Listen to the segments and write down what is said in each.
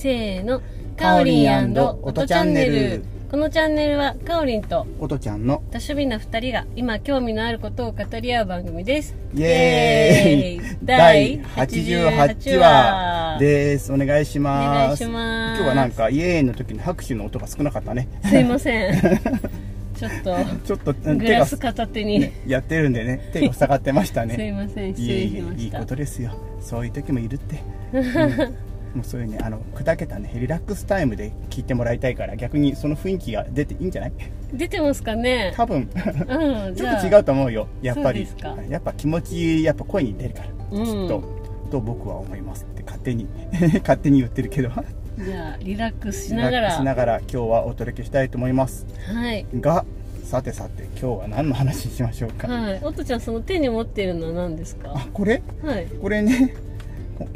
せーの。かおりん音チャンネル。このチャンネルはかおりんと音ちゃんの。多趣味な2人が今興味のあることを語り合う番組です。イエーイ。第88話。です。お願いします。お願いします。今日はなんかイエーイの時の拍手の音が少なかったね。すいません。ちょっとちょっとグラス片手に、やってるんでね。手が塞がってました すいねません。失いえい礼しまえいいしたことですよ。そういう時もいるって、うん もうそういうねあの砕けたねリラックスタイムで聞いてもらいたいから逆にその雰囲気が出ていいんじゃない？出てますかね？多分。うんちょっと違うと思うよ。やっぱりやっぱ気持ちやっぱ声に出るから、うん。きっと。と僕は思いますって勝手に 勝手に言ってるけど。じゃあリラックスしながリラックスらしながら今日はお届けしたいと思います。はい。がさてさて今日は何の話しましょうか、はい。おとちゃんその手に持ってるのは何ですか？あこれ？はい。これね。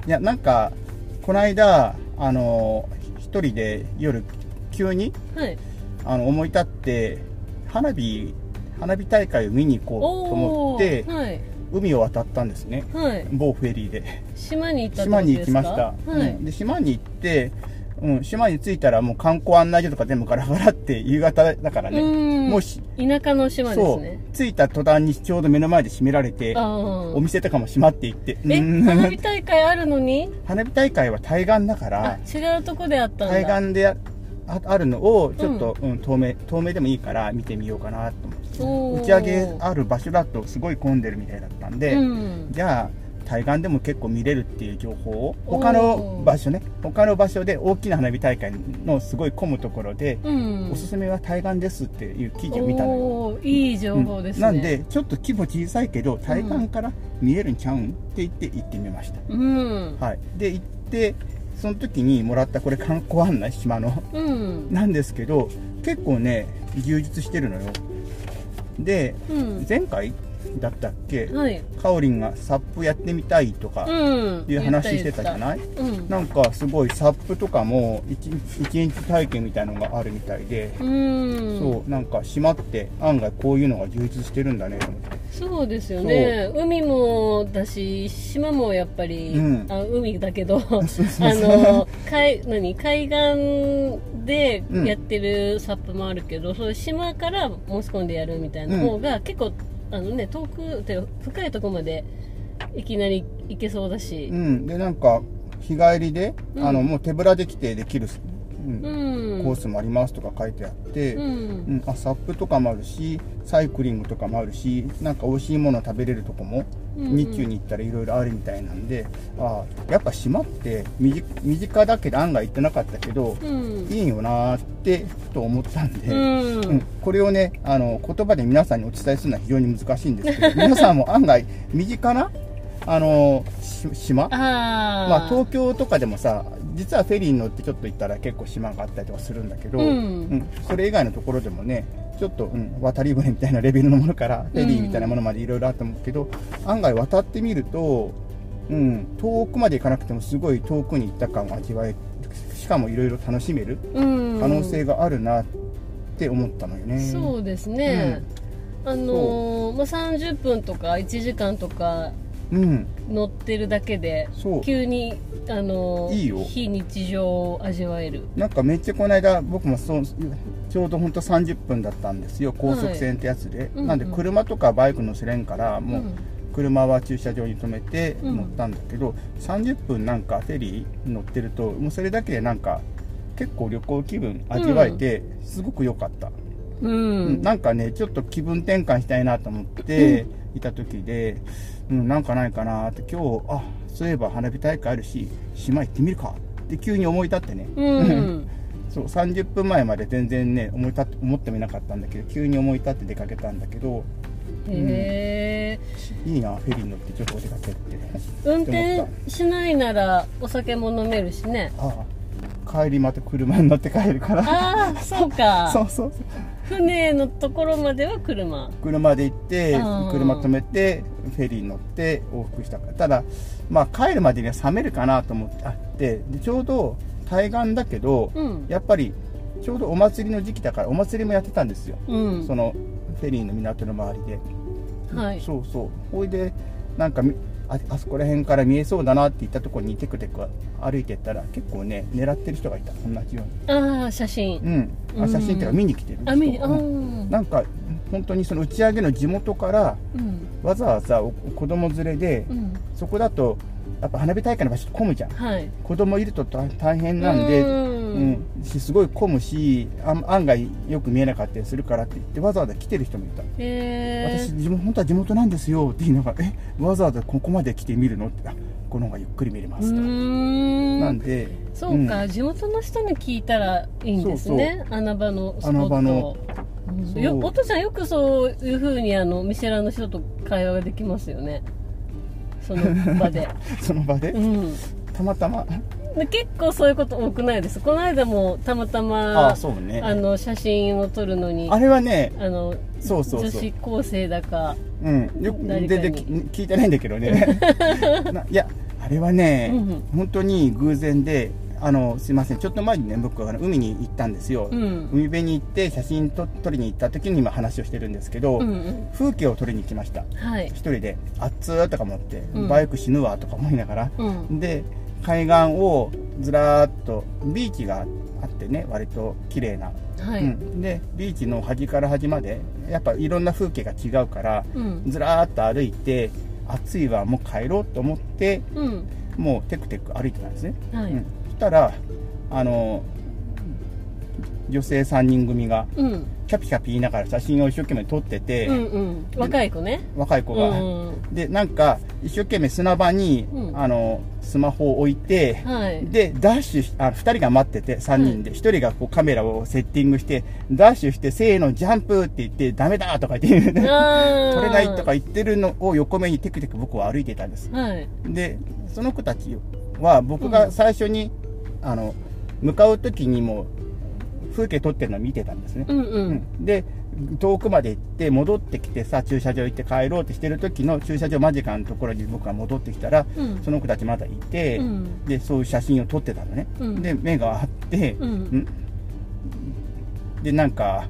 いやなんかこの間あの一人で夜急にはい。あの思い立って花火花火大会を見に行こうと思おってーはい。海を渡ったんですね。はい。某フェリーで。島に行った島に行きました、はい、うん。で島に行って、うん、島に着いたらもう観光案内所とか全部ガラガラって夕方だからね。うん。もうし田舎の島ですそう。ね着いた途端にちょうど目の前で閉められてあおあ店とかも閉まっていって。えうん。花火大会あるのに？花火大会は対岸だかあら違うとこであったんだ。対岸であああるのをちょっと、うん。透明透明でもいいから見てみようかなと思って。打ち上げある場所だとすごい混んでるみたいだったんで、うん。じゃあ対岸でも結構見れるっていう情報を他の場所ね他の場所で大きな花火大会のすごい混むところで、うん。おすすめは対岸ですっていう記事を見たのよ、いい情報ですね、なんでちょっと規模小さいけど対岸から見えるんちゃうんって言って行ってみました、うん。はい。で行ってその時にもらったこれ観光案内島のうん。なんですけど結構ね充実してるのよ。でうん。前回だったっけ、はい。かおりんがサップやってみたいとかうん。いう話してたじゃい？ない、うん。なんかすごいサップとかも一一日体験みたいのがあるみたいで、うん。そうなんか島って案外こういうのが充実してるんだね。と思ってそうですよね。海もだし島もやっぱり、うん。あ海だけど あの海何？海岸でうんやってるサップもあるけど、そういう島から申し込んでやるみたいな方が、結構あのね遠くて深いところまでいきなり行けそうだし。うん。でなんか日帰りで、うん。あのもう手ぶらで来てできる、うん。うんコースもありますとか書いてあって、ううんんあサップとかもあるしサイクリングとかもあるしなんか美味しいもの食べれるとこも、うんうん。日中に行ったらいろいろあるみたいなんであやっぱ島って身近だけど案外行ってなかったけど、うん。いいよなーってと思ったんで、うん。うんこれをねあの言葉で皆さんにお伝えするのは非常に難しいんですけど 皆さんも案外身近なあのし島？まあ、東京とかでもさ実はフェリーに乗ってちょっと行ったら結構島があったりとかするんだけど、うん。それ以外のところでもねちょっと、うん、渡り船みたいなレベルのものからフェリーみたいなものまでいろいろあると思うけど、案外渡ってみると、うん、遠くまで行かなくてもすごい遠くに行った感を味わえる。しかもいろいろ楽しめるうん。可能性があるなって思ったのよね。そうですね、あのーまあ、30分とか1時間とかうん、乗ってるだけでそう。急に、あのーいいよ。非日常を味わえる。なんかめっちゃこの間僕もそうちょうどほんと30分だったんですよ高速船ってやつで、うんなんで車とかバイク乗せれんからもううん車は駐車場に止めてうん。乗ったんだけど、30分なんかフェリー乗ってるともうそれだけでなんか結構旅行気分味わえてすごく良かった、ううん。んなんかねちょっと気分転換したいなと思っていた時で、うん、なんかないかなって今日あそういえば花火大会あるし島行ってみるかって急に思い立ってね、うん。そう30分前まで全然ね思い立って思ってもいなかったんだけど急に思い立って出かけたんだけどへえいいなフェリー乗ってちょっとお出かけって運転しないならお酒も飲めるしね。ああ。帰りまた車に乗って帰るから。ああそうか。そうそうそう船のところまでは車。車で行って車止めてフェリー乗って往復した。からただまあ帰るまでには冷めるかなと思ってあってでちょうど対岸だけど、うん。やっぱりちょうどお祭りの時期だからお祭りもやってたんですよ、うん。そのフェリーの港の周りで。はい。そうそう。ほいでなんかみああそこら辺から見えそうだなって言ったところにテクテク歩いてったら結構ね狙ってる人がいた。同じように。ああ写真。うん。あ写真っていうかうん見に来てる人あ見にあうん。ー。なんか本当にその打ち上げの地元からうん。わざわざお子供連れでうん。そこだとやっぱ花火大会の場所って混むじゃん。はい。子供いると大大変なんでううんすごい混むしあ案外よく見えなかったりするからって言ってわざわざ来てる人もいた、へ私地元本当は地元なんですよって言いながらえわざわざここまで来て見るのってあこの方がゆっくり見れますと、なんでそうか、地元の人に聞いたらいいんですね。穴場のスポット。穴場のよお父ちゃんよくそういうふうにあの見せらの人と会話ができますよね。その場で。その場で、うん。たまたま？で結構そういうこと多くないです。この間もたまたあまあそうね。あの写真を撮るのにあれはねあのそうそうそう。女子高生だかうん。よく全然き聞いてないんだけどね。ないやあれはね、うん本当に偶然であのすいません。ちょっと前にね僕あの海に行ったんですよ、うん。海辺に行って写真と撮りに行った時に今話をしてるんですけど、うんうん。風景を撮りに来ました。はい。一人で「あっつー」とか思って、うん。バイク死ぬわとか思いながら、うん。で海岸をずらーっとビーチがあってね割と綺麗な、はい、うん、でビーチの端から端までやっぱいろんな風景が違うからうん。ずらーっと歩いて暑いわもう帰ろうと思ってうん。もうテクテク歩いてたんですね、はい。うん、そしたらあの女性3人組がうんキャピキャピ言いながら写真を一生懸命撮ってて、うんうん。若い子ね。若い子が、うんでなんか一生懸命砂場に、うん。あのスマホを置いて、はい。でダッシュしあ2人が待ってて3人で、1人がこうカメラをセッティングしてダッシュしてせーのジャンプって言ってダメだとか言って撮れないとか言ってるのを横目にテクテク僕は歩いていたんです。はい。でその子たちは僕が最初に、あの向かう時にも風景撮ってるのを見てたんですね、うんううん。んで遠くまで行って戻ってきてさ駐車場行って帰ろうってしてる時の駐車場間近のところに僕が戻ってきたらうん。その子たちまだいて、うん。でそういう写真を撮ってたのね、うん。で目があって、うん。ん。でなんか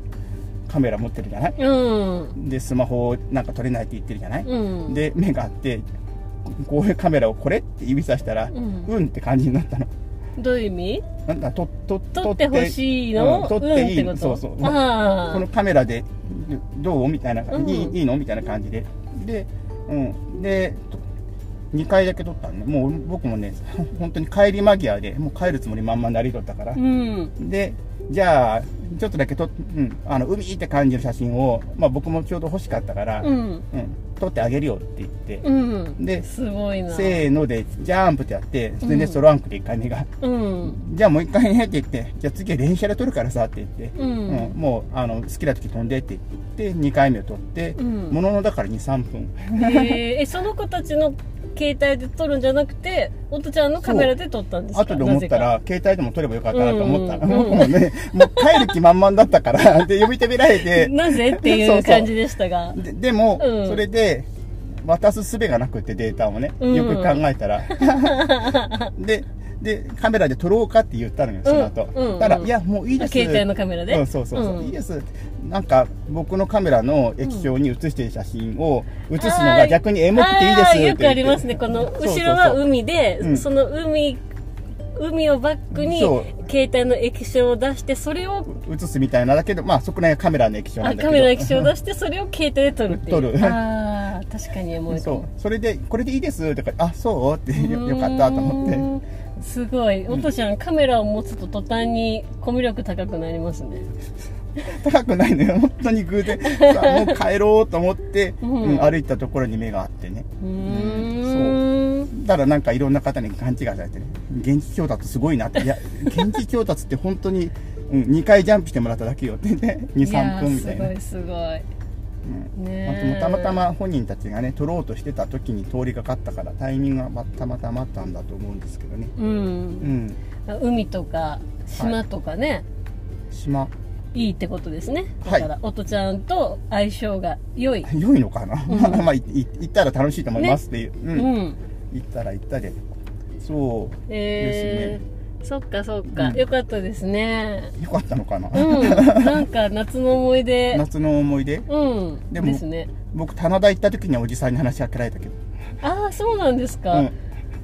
カメラ持ってるじゃない？うん。でスマホをなんか撮れないって言ってるじゃない、うん。で目があってこういうカメラをこれって指さしたら、ううんん、って感じになったのどういう意味？なんだとと撮ってほしいの？うん撮っていいうんそうそう。あこのカメラでどう？みたいな、うん。いいいいの？みたいな感じで。で,、うん、で2回だけ撮ったのね。もう僕もね本当に帰り間際でもう帰るつもり満々で歩いとったから。あ、うん。でじゃあちょっとだけと、うん、あの海って感じの写真を、まあ、僕もちょうど欲しかったから、ううんん撮ってあげるよって言って、うん。ですごいな。せーのでジャンプってやって全然ソロアンクで1回目が、うん。じゃあもう1回ねって言ってじゃあ次は連写で撮るからさって言って、ううんんもうあの好きな時飛んでって言って2回目を撮って、うん。もののだから23分。へー。えその子たちの携帯で撮るんじゃなくておとちゃんのカメラで撮ったんですか？後で思ったなら携帯でも撮ればよかったなと思った、うん。うんうん僕もねもう帰る気満々だったからで呼び止められて。なぜ？っていそう感じでしたが。ででも、うん。それで渡す術がなくってデータをね、うんよく考えたら。ででカメラで撮ろうかって言ったのよその後、うんうん。たら「いやもういいです」携帯のカメラで？うん、そうそうそう、うん。いいです。なんか僕のカメラの液晶に写してる写真を写すのが逆にエモくていいですよくありますね。このそうそうそう。後ろは海でうん。その海海をバックにそう。携帯の液晶を出してそれを写すみたいなだけどまあそこら辺はカメラの液晶なんだけど。あカメラの液晶を出してそれを携帯で撮るっていう。撮る。ああ確かにエモいかそう。もそれでこれでいいですとかあそう？ってよよかったと思ってすごい。おとちゃんカメラを持つと途端にコミュ力高くなりますね。高くないのよ。本当に偶然。さあ もう帰ろうと思って、うん。うん歩いたところに目があってね。うーん。だからなんかいろんな方に勘違いされてね。現地調達すごいなって。いや 現地調達って本当に、うん、2回ジャンプしてもらっただけよってね。23分みたいな。すごいすごい。うんねえ。まあたまたま本人たちがね撮ろうとしてた時に通りがかったからタイミングがまたまたまあったんだと思うんですけどね。ううん。ん海とか島とかね、島。い、いってことですね。はい。だから、おとちゃんと相性が良い。良いのかな、うん。まあいい行ったら楽しいと思いますっていう、ううん。ん。行ったら行ったで。そうえそっかそっか、うん。よかったですね。よかったのかな、うん。なんか夏の思い出。夏の思い出？うん。でもですね。僕棚田行った時にはおじさんに話しかけられたけど。ああそうなんですか、うん。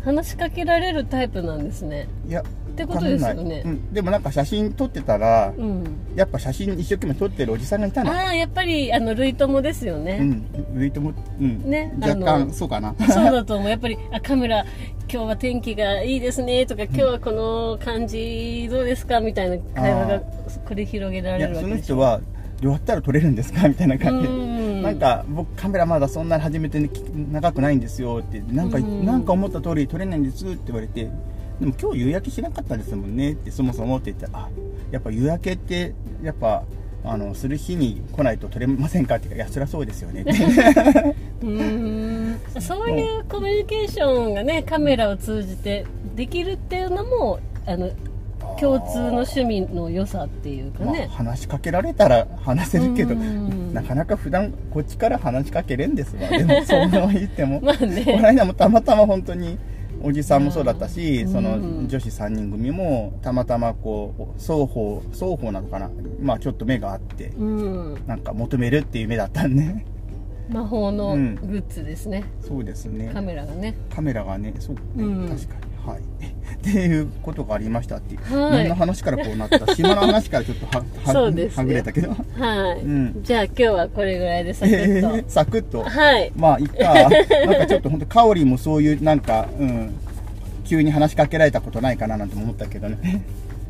話しかけられるタイプなんですね。いやってことですよね。うん、でもなんか写真撮ってたら、うん。やっぱ写真一生懸命撮ってるおじさんがいたの。ああやっぱりあの類友ですようね、ん。ウェイトも、うん、ね若干そうかな。そうだと思う。やっぱりあカメラ今日は天気がいいですねとか今日はこの感じどうですかみたいな会話が繰り広げられるわけでしょ。の人はどうやったら撮れるんですかみたいな感じ。でうん。なんか僕カメラまだそんなに始めて長くないんですよってなんかうんなんか思った通り撮れないんですって言われてでも今日夕焼けしなかったですもんねってそもそもって言ったらあやっぱ夕焼けってやっぱあのする日に来ないと撮れませんかって言うからいやそりゃそうですよねって。うーん。そういうコミュニケーションがねカメラを通じてできるっていうのもあの共通の趣味の良さっていうかまあ、ね、話しかけられたら話せるけどうん。なかなか普段こっちから話しかけれんですわ。でもそんな言っても まあこのね間もたまたま本当におじさんもそうだったし、うん。そのうん。女子3人組もたまたまこう双方双方なのかな。まあちょっと目があってうん。なんか求めるっていう目だったんで。魔法のうん。グッズですね、そうですね。カメラがね。カメラがねそう、うん。確かにはい。っていうことがありましたっていう、はい。何の話からこうなった？島の話からちょっとはははぐれたけど。はい、うん。じゃあ今日はこれぐらいでサクッと、え ーサクッと。はい。まあいっか。なんかちょっと本当カオリもそういうなんかうん急に話しかけられたことないかななんて思ったけどね。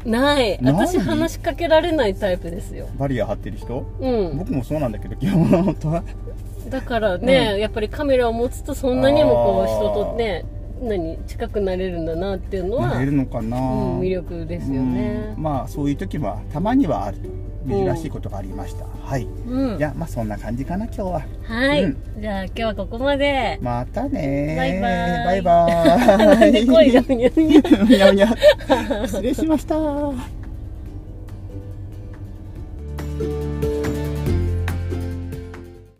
ない。私話しかけられないタイプですよ。バリア張ってる人？うん。僕もそうなんだけど基本本当は。だからね、やっぱりカメラを持つとそんなにもこう人とね何近くなれるんだなっていうのはなれるのかな、うん、魅力ですよね。うん。まあそういう時はたまにはあると珍しいことがありました、はい。うん。じゃあまあそんな感じかな今日は。はい、うん。じゃあ今日はここまで。またね。バイバイ。バイバーイ。失礼しました